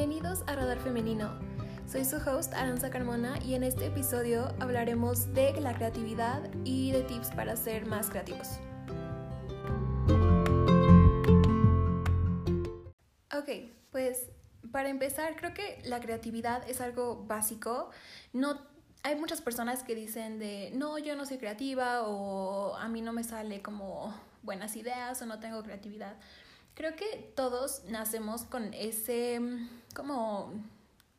Bienvenidos a Radar Femenino. Soy su host Aranza Carmona y en este episodio hablaremos de la creatividad y de tips para ser más creativos. Ok, pues para empezar creo que la creatividad es algo básico. No hay muchas personas que dicen de no, yo no soy creativa o a mí no me sale como buenas ideas o no tengo creatividad. Creo que todos nacemos con ese mm, como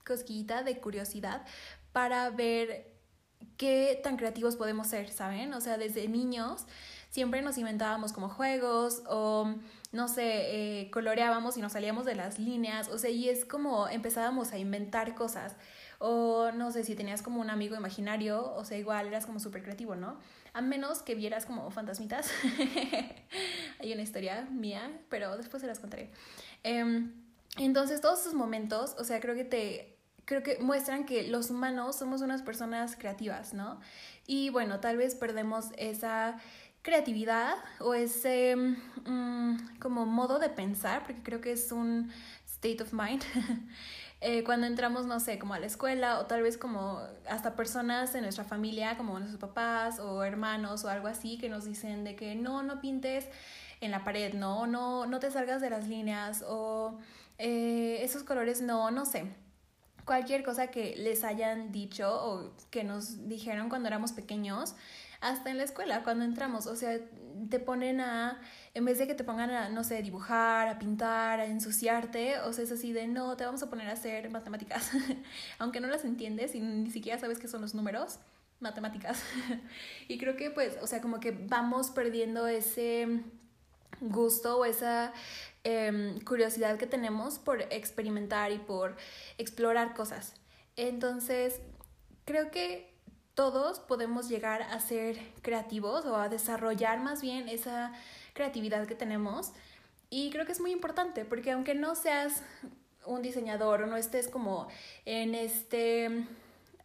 cosquillita de curiosidad para ver qué tan creativos podemos ser, ¿saben? O sea, desde niños siempre nos inventábamos como juegos o, no sé, eh, coloreábamos y nos salíamos de las líneas, o sea, y es como empezábamos a inventar cosas. O no sé si tenías como un amigo imaginario, o sea, igual eras como súper creativo, ¿no? A menos que vieras como fantasmitas. Hay una historia mía, pero después se las contaré. Em, entonces, todos esos momentos, o sea, creo que te creo que muestran que los humanos somos unas personas creativas, ¿no? Y bueno, tal vez perdemos esa creatividad o ese mm, como modo de pensar, porque creo que es un state of mind, eh, cuando entramos, no sé, como a la escuela o tal vez como hasta personas en nuestra familia, como nuestros papás o hermanos o algo así, que nos dicen de que no, no pintes en la pared, no, no, no te salgas de las líneas o eh, esos colores, no, no sé. Cualquier cosa que les hayan dicho o que nos dijeron cuando éramos pequeños, hasta en la escuela, cuando entramos, o sea, te ponen a en vez de que te pongan a, no sé, dibujar, a pintar, a ensuciarte, o sea, es así de, no, te vamos a poner a hacer matemáticas, aunque no las entiendes y ni siquiera sabes qué son los números, matemáticas. y creo que pues, o sea, como que vamos perdiendo ese gusto o esa em, curiosidad que tenemos por experimentar y por explorar cosas. Entonces, creo que todos podemos llegar a ser creativos o a desarrollar más bien esa creatividad que tenemos. Y creo que es muy importante porque aunque no seas un diseñador o no estés como en este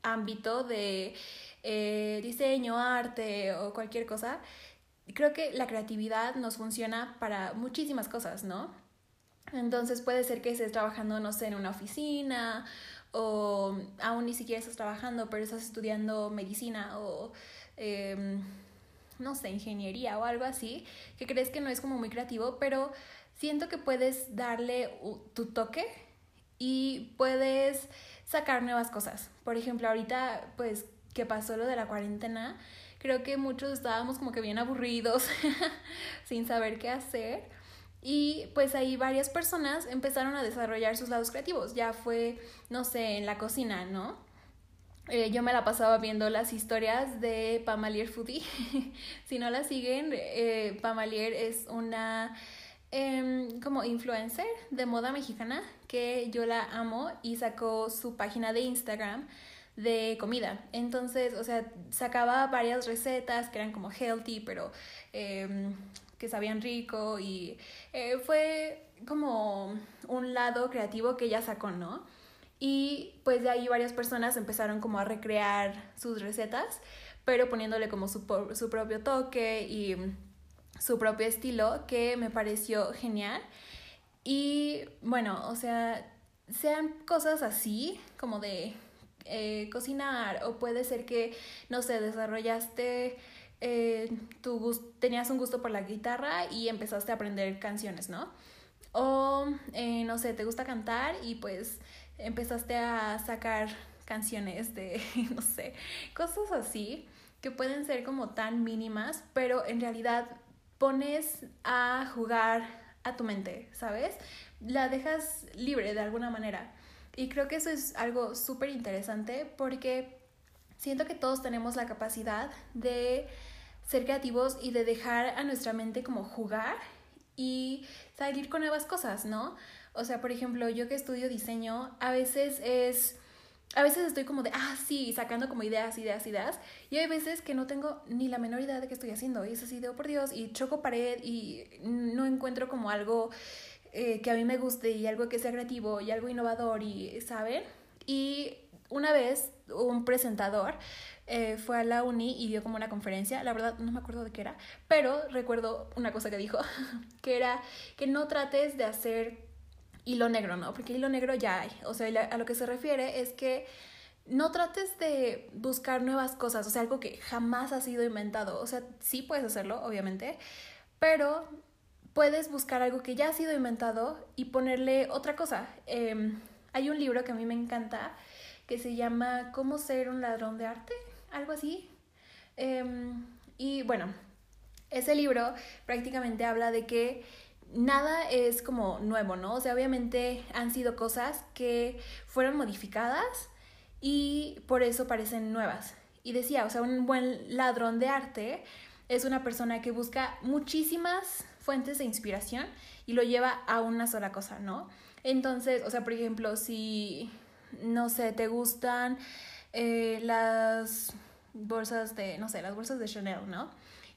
ámbito de eh, diseño, arte o cualquier cosa, creo que la creatividad nos funciona para muchísimas cosas, ¿no? Entonces puede ser que estés trabajando, no sé, en una oficina o aún ni siquiera estás trabajando, pero estás estudiando medicina o... Em, no sé, ingeniería o algo así, que crees que no es como muy creativo, pero siento que puedes darle tu toque y puedes sacar nuevas cosas. Por ejemplo, ahorita, pues, que pasó lo de la cuarentena, creo que muchos estábamos como que bien aburridos, sin saber qué hacer. Y pues ahí varias personas empezaron a desarrollar sus lados creativos. Ya fue, no sé, en la cocina, ¿no? Eh, yo me la pasaba viendo las historias de Pamalier Foodie. si no la siguen, eh, Pamalier es una em, como influencer de moda mexicana que yo la amo y sacó su página de Instagram de comida. Entonces, o sea, sacaba varias recetas que eran como healthy, pero em, que sabían rico y eh, fue como un lado creativo que ella sacó, ¿no? Y pues de ahí varias personas empezaron como a recrear sus recetas, pero poniéndole como su, su propio toque y su propio estilo, que me pareció genial. Y bueno, o sea, sean cosas así, como de eh, cocinar, o puede ser que, no sé, desarrollaste, eh, tenías un gusto por la guitarra y empezaste a aprender canciones, ¿no? O, eh, no sé, te gusta cantar y pues empezaste a sacar canciones de, no sé, cosas así que pueden ser como tan mínimas, pero en realidad pones a jugar a tu mente, ¿sabes? La dejas libre de alguna manera. Y creo que eso es algo súper interesante porque siento que todos tenemos la capacidad de ser creativos y de dejar a nuestra mente como jugar y salir con nuevas cosas, ¿no? O sea, por ejemplo, yo que estudio diseño, a veces es... A veces estoy como de, ah, sí, sacando como ideas, ideas, ideas. Y hay veces que no tengo ni la menor idea de qué estoy haciendo. Y es así de, oh, por Dios, y choco pared y no encuentro como algo eh, que a mí me guste y algo que sea creativo y algo innovador y, ¿saben? Y una vez un presentador eh, fue a la uni y dio como una conferencia, la verdad no me acuerdo de qué era, pero recuerdo una cosa que dijo, que era que no trates de hacer hilo negro, ¿no? Porque hilo negro ya hay. O sea, a lo que se refiere es que no trates de buscar nuevas cosas, o sea, algo que jamás ha sido inventado. O sea, sí puedes hacerlo, obviamente, pero puedes buscar algo que ya ha sido inventado y ponerle otra cosa. Em, hay un libro que a mí me encanta que se llama ¿Cómo ser un ladrón de arte? Algo así. Em, y bueno, ese libro prácticamente habla de que nada es como nuevo, ¿no? O sea, obviamente han sido cosas que fueron modificadas y por eso parecen nuevas. Y decía, o sea, un buen ladrón de arte es una persona que busca muchísimas fuentes de inspiración y lo lleva a una sola cosa, ¿no? Entonces, o sea, por ejemplo, si, no sé, te gustan eh, las bolsas de, no sé, las bolsas de Chanel, ¿no?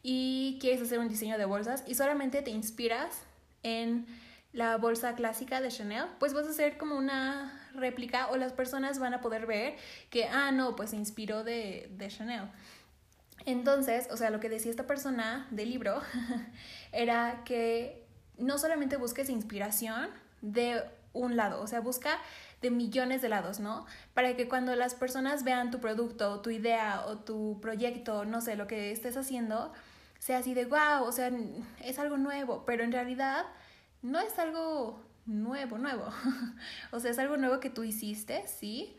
Y quieres hacer un diseño de bolsas y solamente te inspiras en la bolsa clásica de Chanel, pues vas a hacer como una réplica o las personas van a poder ver que, ah, no, pues se inspiró de, de Chanel. Entonces, o sea, lo que decía esta persona del libro era que no solamente busques inspiración de un lado, o sea, busca de millones de lados, ¿no? Para que cuando las personas vean tu producto, tu idea o tu proyecto, no sé, lo que estés haciendo, sea así de wow, o sea, es algo nuevo, pero en realidad no es algo nuevo, nuevo. o sea, es algo nuevo que tú hiciste, sí,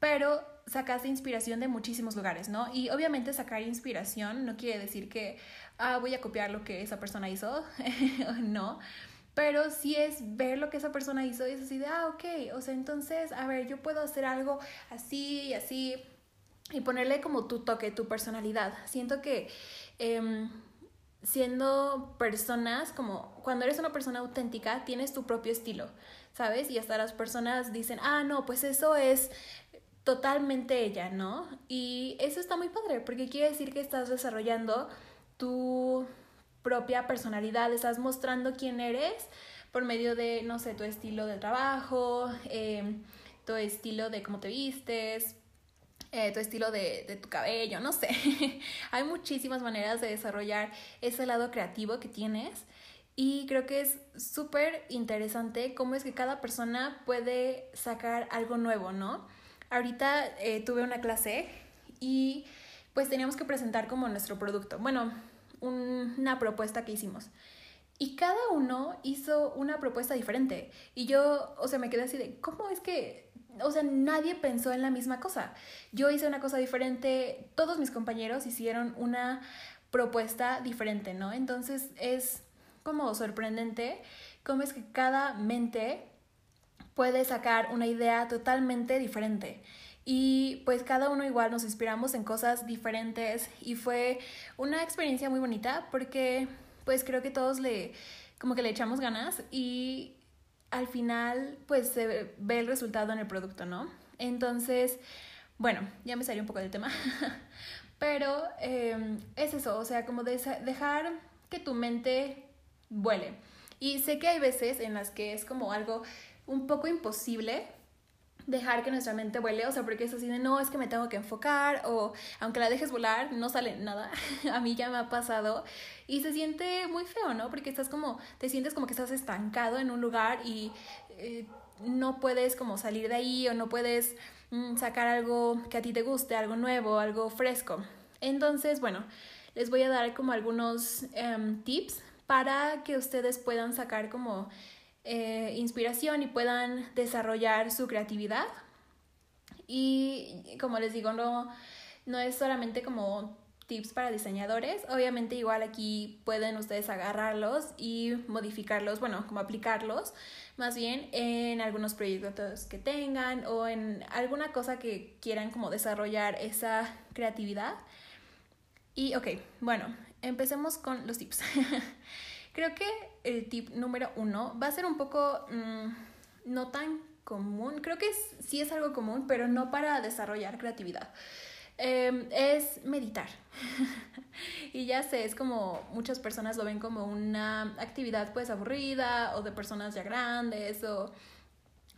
pero sacaste inspiración de muchísimos lugares, ¿no? Y obviamente sacar inspiración no quiere decir que, ah, voy a copiar lo que esa persona hizo, no, pero sí es ver lo que esa persona hizo y es así de, ah, ok, o sea, entonces, a ver, yo puedo hacer algo así y así y ponerle como tu toque, tu personalidad. Siento que... Em, siendo personas como cuando eres una persona auténtica tienes tu propio estilo, ¿sabes? Y hasta las personas dicen, ah, no, pues eso es totalmente ella, ¿no? Y eso está muy padre porque quiere decir que estás desarrollando tu propia personalidad, estás mostrando quién eres por medio de, no sé, tu estilo de trabajo, eh, tu estilo de cómo te vistes, eh, tu estilo de, de, tu cabello, no sé. Hay muchísimas maneras de desarrollar ese lado creativo que tienes y creo que es súper interesante cómo es que cada persona puede sacar algo nuevo, ¿no? Ahorita eh, tuve una clase y pues teníamos que presentar como nuestro producto, bueno, una propuesta que hicimos. Y cada uno hizo una propuesta diferente. Y yo, o sea, me quedé así de, ¿cómo es que o sea, nadie pensó en la misma cosa. Yo hice una cosa diferente, todos mis compañeros hicieron una propuesta diferente, ¿no? Entonces es como sorprendente cómo es que cada mente puede sacar una idea totalmente diferente. Y pues cada uno igual nos inspiramos en cosas diferentes y fue una experiencia muy bonita porque pues creo que todos le como que le echamos ganas y al final pues se ve el resultado en el producto, ¿no? Entonces, bueno, ya me salió un poco del tema, pero em, es eso, o sea, como dejar que tu mente vuele. Y sé que hay veces en las que es como algo un poco imposible dejar que nuestra mente vuele, o sea, porque es así de no, es que me tengo que enfocar, o aunque la dejes volar, no sale nada. a mí ya me ha pasado y se siente muy feo, ¿no? Porque estás como, te sientes como que estás estancado en un lugar y eh, no puedes como salir de ahí o no puedes mm, sacar algo que a ti te guste, algo nuevo, algo fresco. Entonces, bueno, les voy a dar como algunos em, tips para que ustedes puedan sacar como eh, inspiración y puedan desarrollar su creatividad. Y como les digo, no, no es solamente como tips para diseñadores. Obviamente igual aquí pueden ustedes agarrarlos y modificarlos, bueno, como aplicarlos más bien en algunos proyectos que tengan o en alguna cosa que quieran como desarrollar esa creatividad. Y ok, bueno, empecemos con los tips. Creo que el tip número uno va a ser un poco mm, no tan común. Creo que sí es algo común, pero no para desarrollar creatividad. Em, es meditar. y ya sé, es como muchas personas lo ven como una actividad pues aburrida o de personas ya grandes o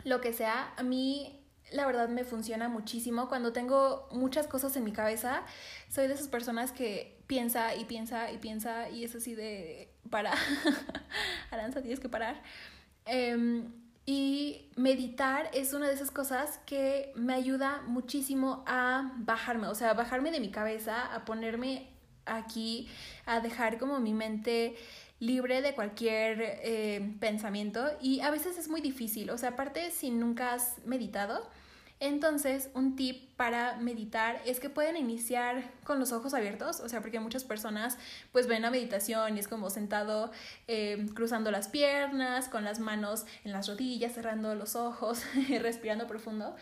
lo que sea. A mí la verdad me funciona muchísimo. Cuando tengo muchas cosas en mi cabeza, soy de esas personas que piensa y piensa y piensa y es así de para, Aranza, tienes que parar. Em, Y meditar es una de esas cosas que me ayuda muchísimo a bajarme, o sea, bajarme de mi cabeza, a ponerme aquí, a dejar como mi mente libre de cualquier eh, pensamiento. Y a veces es muy difícil, o sea, aparte si nunca has meditado, entonces, un tip para meditar es que pueden iniciar con los ojos abiertos, o sea, porque muchas personas pues ven la meditación y es como sentado eh, cruzando las piernas, con las manos en las rodillas, cerrando los ojos, respirando profundo.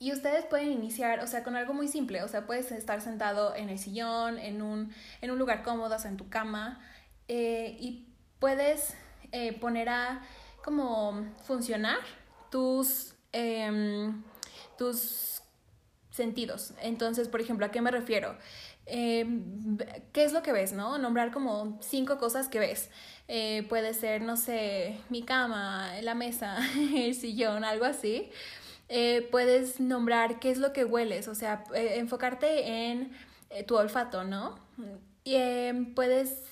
Y ustedes pueden iniciar, o sea, con algo muy simple, o sea, puedes estar sentado en el sillón, en un, en un lugar cómodo, o sea, en tu cama, eh, y puedes eh, poner a como funcionar tus Em, tus sentidos. Entonces, por ejemplo, ¿a qué me refiero? Em, ¿Qué es lo que ves, no? Nombrar como cinco cosas que ves. Eh, puede ser, no sé, mi cama, la mesa, el sillón, algo así. Eh, puedes nombrar qué es lo que hueles, o sea, eh, enfocarte en tu olfato, ¿no? Em, puedes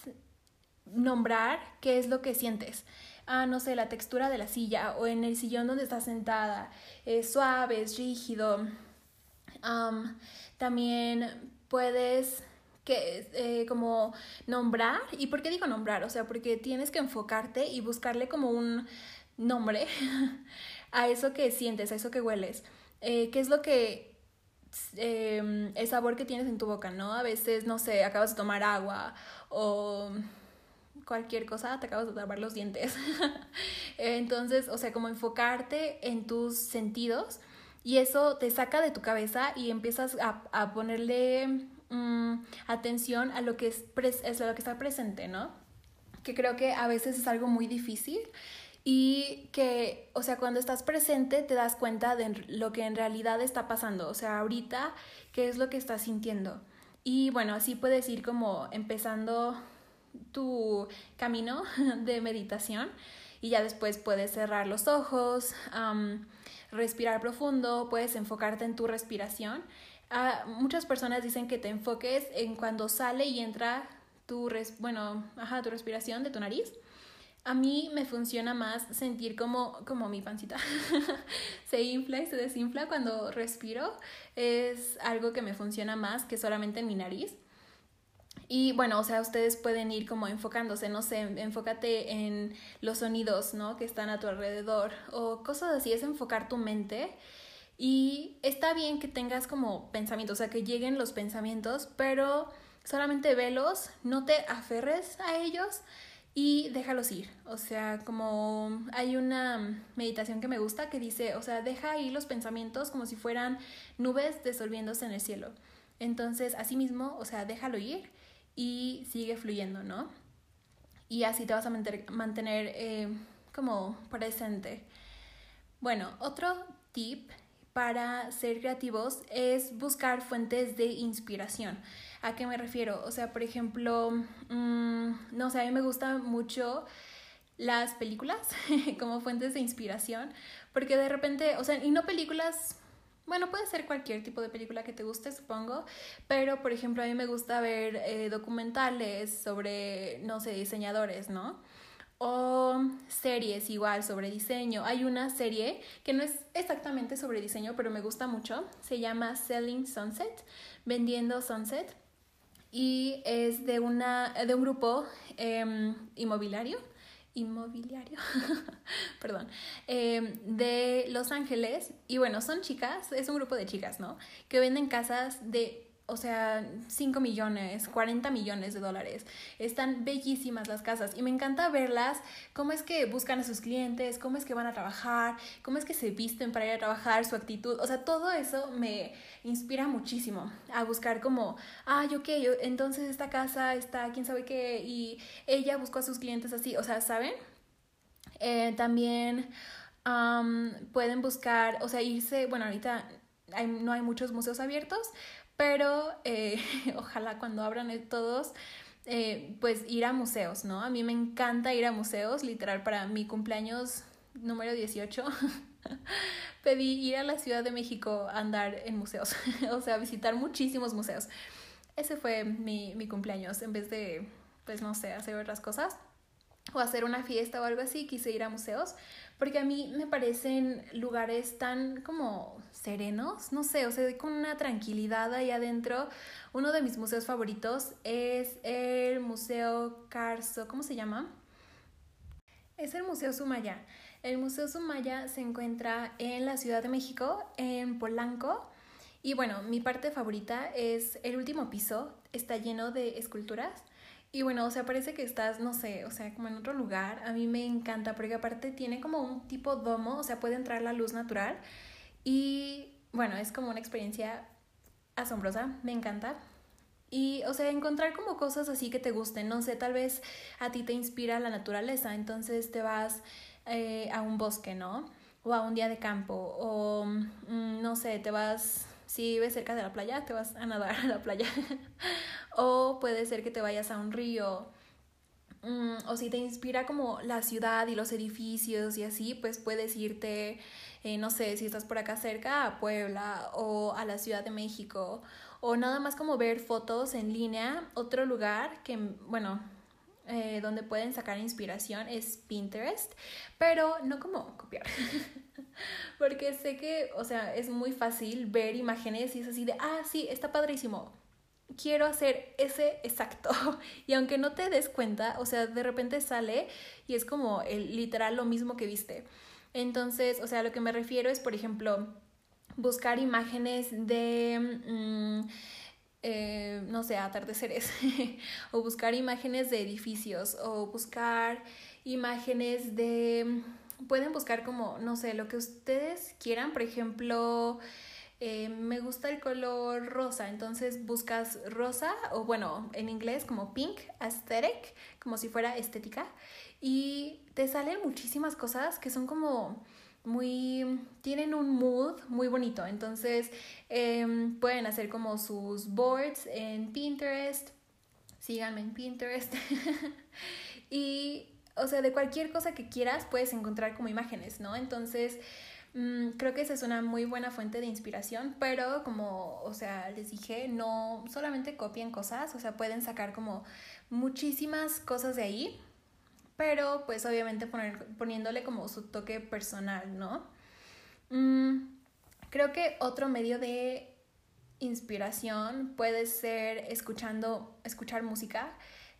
nombrar qué es lo que sientes ah, no sé, la textura de la silla o en el sillón donde estás sentada, es suave, es rígido. también puedes que eh, como nombrar, ¿y por qué digo nombrar? O sea, porque tienes que enfocarte y buscarle como un nombre a eso que sientes, a eso que hueles. Eh, ¿Qué es lo que em, el sabor que tienes en tu boca, ¿no? A veces, no sé, acabas de tomar agua o cualquier cosa, te acabas de tapar los dientes. Entonces, o sea, como enfocarte en tus sentidos y eso te saca de tu cabeza y empiezas a, ponerle mm, atención a lo, que es, es lo que está presente, ¿no? Que creo que a veces es algo muy difícil y que, o sea, cuando estás presente te das cuenta de lo que en realidad está pasando, o sea, ahorita, qué es lo que estás sintiendo. Y bueno, así puedes ir como empezando tu camino de meditación y ya después puedes cerrar los ojos, respirar profundo, puedes enfocarte en tu respiración. Ah, muchas personas dicen que te enfoques en cuando sale y entra tu, bueno, ajá, tu respiración de tu nariz. A mí me funciona más sentir como, como mi pancita se infla y se desinfla cuando respiro. Es algo que me funciona más que solamente en mi nariz. Y bueno, o sea, ustedes pueden ir como enfocándose, no sé, enfócate en los sonidos, ¿no? Que están a tu alrededor o cosas así, es enfocar tu mente. Y está bien que tengas como pensamientos, o sea, que lleguen los pensamientos, pero solamente velos, no te aferres a ellos y déjalos ir. O sea, como hay una meditación que me gusta que dice, o sea, deja ahí los pensamientos como si fueran nubes disolviéndose en el cielo. Entonces, así mismo, o sea, déjalo ir y sigue fluyendo, ¿no? Y así te vas a mantener eh, como presente. Bueno, otro tip para ser creativos es buscar fuentes de inspiración. ¿A qué me refiero? O sea, por ejemplo, mm, no sé, a mí me gustan mucho las películas como fuentes de inspiración, porque de repente, o sea, y no películas bueno, puede ser cualquier tipo de película que te guste, supongo, pero por ejemplo a mí me gusta ver eh, documentales sobre, no sé, diseñadores, ¿no? O series igual sobre diseño. Hay una serie que no es exactamente sobre diseño, pero me gusta mucho. Se llama Selling Sunset, Vendiendo Sunset. Y es de, una, de un grupo em, inmobiliario inmobiliario, perdón, em, de Los Ángeles. Y bueno, son chicas, es un grupo de chicas, ¿no? Que venden casas de o sea, 5 millones, 40 millones de dólares. Están bellísimas las casas y me encanta verlas, cómo es que buscan a sus clientes, cómo es que van a trabajar, cómo es que se visten para ir a trabajar, su actitud, o sea, todo eso me inspira muchísimo a buscar como, ay, ok, entonces esta casa está, quién sabe qué, y ella buscó a sus clientes así, o sea, ¿saben? Eh, también pueden buscar, o sea, irse, bueno, ahorita no hay muchos museos abiertos, pero eh, ojalá cuando abran todos, eh, pues ir a museos, ¿no? A mí me encanta ir a museos, literal, para mi cumpleaños número 18. pedí ir a la Ciudad de México a andar en museos, o sea, visitar muchísimos museos. Ese fue mi, mi cumpleaños, en vez de, pues no sé, hacer otras cosas. O hacer una fiesta o algo así, quise ir a museos, porque a mí me parecen lugares tan como serenos, no sé, o sea, con una tranquilidad ahí adentro. Uno de mis museos favoritos es el Museo Carso, ¿cómo se llama? Es el Museo Sumaya. El Museo Sumaya se encuentra en la Ciudad de México, en Polanco. Y bueno, mi parte favorita es el último piso, está lleno de esculturas. Y bueno, o sea, parece que estás, no sé, o sea, como en otro lugar. A mí me encanta porque aparte tiene como un tipo domo, o sea, puede entrar la luz natural. Y bueno, es como una experiencia asombrosa, me encanta. Y, o sea, encontrar como cosas así que te gusten, no sé, tal vez a ti te inspira la naturaleza, entonces te vas eh, a un bosque, ¿no? O a un día de campo, o mm, no sé, te vas si vives cerca de la playa, te vas a nadar a la playa. o puede ser que te vayas a un río. Mm, o si te inspira como la ciudad y los edificios y así, pues puedes irte, eh, no sé, si estás por acá cerca, a Puebla o a la Ciudad de México. O nada más como ver fotos en línea. Otro lugar que, bueno, eh, donde pueden sacar inspiración es Pinterest, pero no como copiar. Porque sé que, o sea, es muy fácil ver imágenes y es así de, ah, sí, está padrísimo. Quiero hacer ese exacto. Y aunque no te des cuenta, o sea, de repente sale y es como el, literal lo mismo que viste. Entonces, o sea, lo que me refiero es, por ejemplo, buscar imágenes de... Mm, eh, no sé, atardeceres, o buscar imágenes de edificios, o buscar imágenes de... Pueden buscar como, no sé, lo que ustedes quieran, por ejemplo, eh, me gusta el color rosa, entonces buscas rosa, o bueno, en inglés como pink, aesthetic, como si fuera estética, y te salen muchísimas cosas que son como muy, tienen un mood muy bonito. Entonces em, pueden hacer como sus boards en Pinterest. Síganme en Pinterest. y, o sea, de cualquier cosa que quieras puedes encontrar como imágenes, ¿no? Entonces, mm, creo que esa es una muy buena fuente de inspiración, pero como, o sea, les dije, no solamente copien cosas, o sea, pueden sacar como muchísimas cosas de ahí pero pues obviamente poner, poniéndole como su toque personal, ¿no? Mm, creo que otro medio de inspiración puede ser escuchando, escuchar música.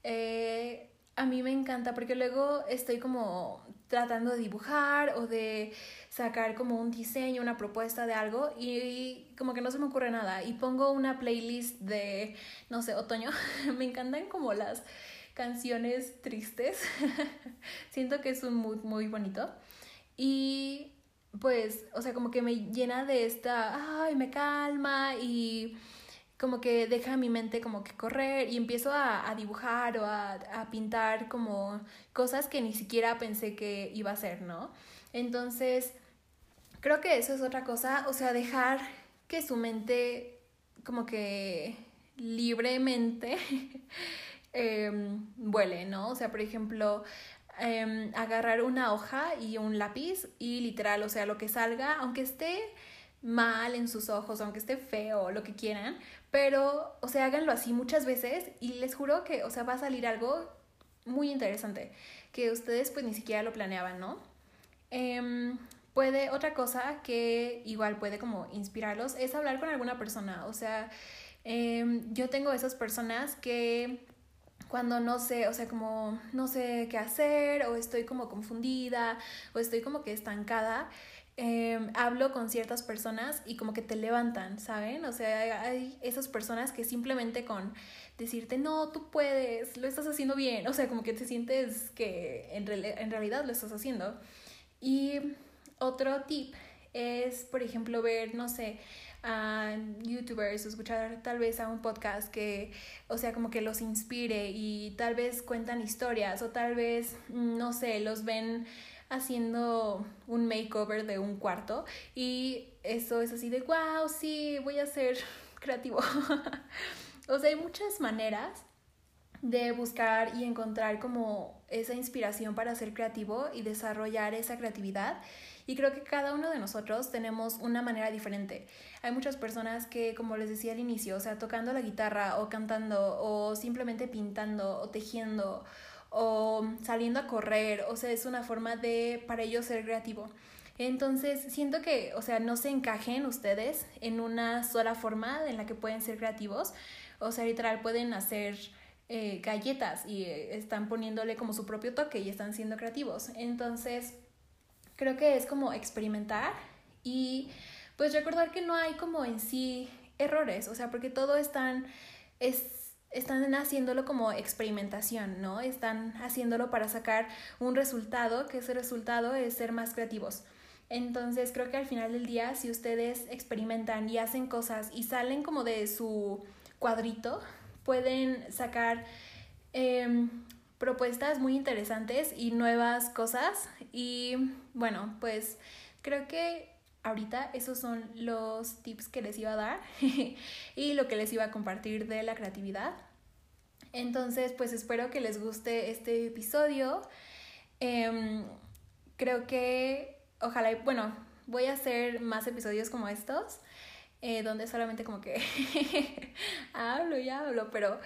Eh, a mí me encanta porque luego estoy como tratando de dibujar o de sacar como un diseño, una propuesta de algo y, como que no se me ocurre nada y pongo una playlist de, no sé, otoño. me encantan como las canciones tristes. Siento que es un mood muy bonito. Y pues, o sea, como que me llena de esta, ay, me calma y como que deja mi mente como que correr y empiezo a, dibujar o a, a, pintar como cosas que ni siquiera pensé que iba a ser, ¿no? Entonces, creo que eso es otra cosa, o sea, dejar que su mente como que libremente eh, ¿no? O sea, por ejemplo, em, agarrar una hoja y un lápiz y literal, o sea, lo que salga, aunque esté mal en sus ojos, aunque esté feo, lo que quieran, pero, o sea, háganlo así muchas veces y les juro que, o sea, va a salir algo muy interesante, que ustedes pues ni siquiera lo planeaban, ¿no? Em, puede, otra cosa que igual puede como inspirarlos es hablar con alguna persona, o sea, yo tengo esas personas que cuando no sé, o sea, como no sé qué hacer o estoy como confundida o estoy como que estancada, em, hablo con ciertas personas y como que te levantan, ¿saben? O sea, hay esas personas que simplemente con decirte, no, tú puedes, lo estás haciendo bien, o sea, como que te sientes que en, en realidad lo estás haciendo. Y otro tip es, por ejemplo, ver, no sé, a youtubers o escuchar tal vez a un podcast que, o sea, como que los inspire y tal vez cuentan historias o tal vez, no sé, los ven haciendo un makeover de un cuarto y eso es así de, wow, sí, voy a ser creativo. o sea, hay muchas maneras de buscar y encontrar como esa inspiración para ser creativo y desarrollar esa creatividad. Y creo que cada uno de nosotros tenemos una manera diferente. Hay muchas personas que, como les decía al inicio, o sea, tocando la guitarra o cantando o simplemente pintando o tejiendo o saliendo a correr, o sea, es una forma de para ellos ser creativo. Entonces, siento que, o sea, no se encajen ustedes en una sola forma en la que pueden ser creativos. O sea, literal, pueden hacer eh, galletas y eh, están poniéndole como su propio toque y están siendo creativos. Entonces, creo que es como experimentar y pues recordar que no hay como en sí errores, o sea, porque todo están, es, están haciéndolo como experimentación, ¿no? Están haciéndolo para sacar un resultado, que ese resultado es ser más creativos. Entonces creo que al final del día, si ustedes experimentan y hacen cosas y salen como de su cuadrito, pueden sacar em, propuestas muy interesantes y nuevas cosas. Y bueno, pues creo que ahorita esos son los tips que les iba a dar y lo que les iba a compartir de la creatividad. Entonces, pues espero que les guste este episodio. Em, creo que ojalá, bueno, voy a hacer más episodios como estos, eh, donde solamente como que hablo y hablo, pero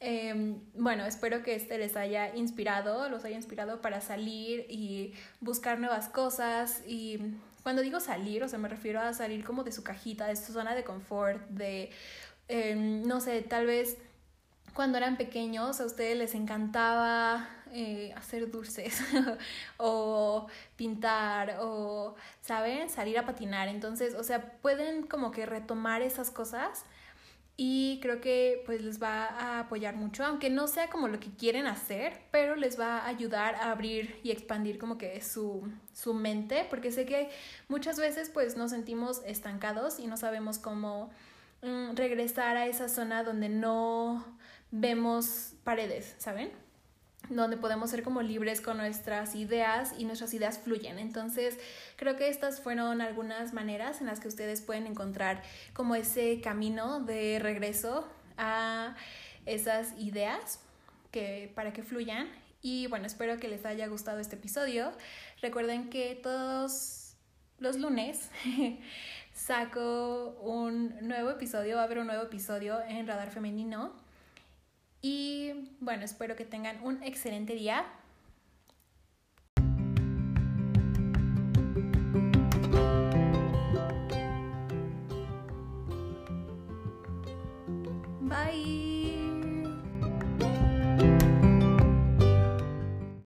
em, bueno, espero que este les haya inspirado, los haya inspirado para salir y buscar nuevas cosas y cuando digo salir, o sea, me refiero a salir como de su cajita, de su zona de confort, de, em, no sé, tal vez cuando eran pequeños a ustedes les encantaba eh, hacer dulces o pintar o, ¿saben? Salir a patinar. Entonces, o sea, pueden como que retomar esas cosas y creo que pues les va a apoyar mucho, aunque no sea como lo que quieren hacer, pero les va a ayudar a abrir y expandir como que su, su mente, porque sé que muchas veces pues nos sentimos estancados y no sabemos cómo mm, regresar a esa zona donde no vemos paredes, ¿saben? Donde podemos ser como libres con nuestras ideas y nuestras ideas fluyen. Entonces, creo que estas fueron algunas maneras en las que ustedes pueden encontrar como ese camino de regreso a esas ideas que para que fluyan. Y bueno, espero que les haya gustado este episodio. Recuerden que todos los lunes saco un nuevo episodio, va a haber un nuevo episodio en Radar Femenino. Y bueno, espero que tengan un excelente día. Bye.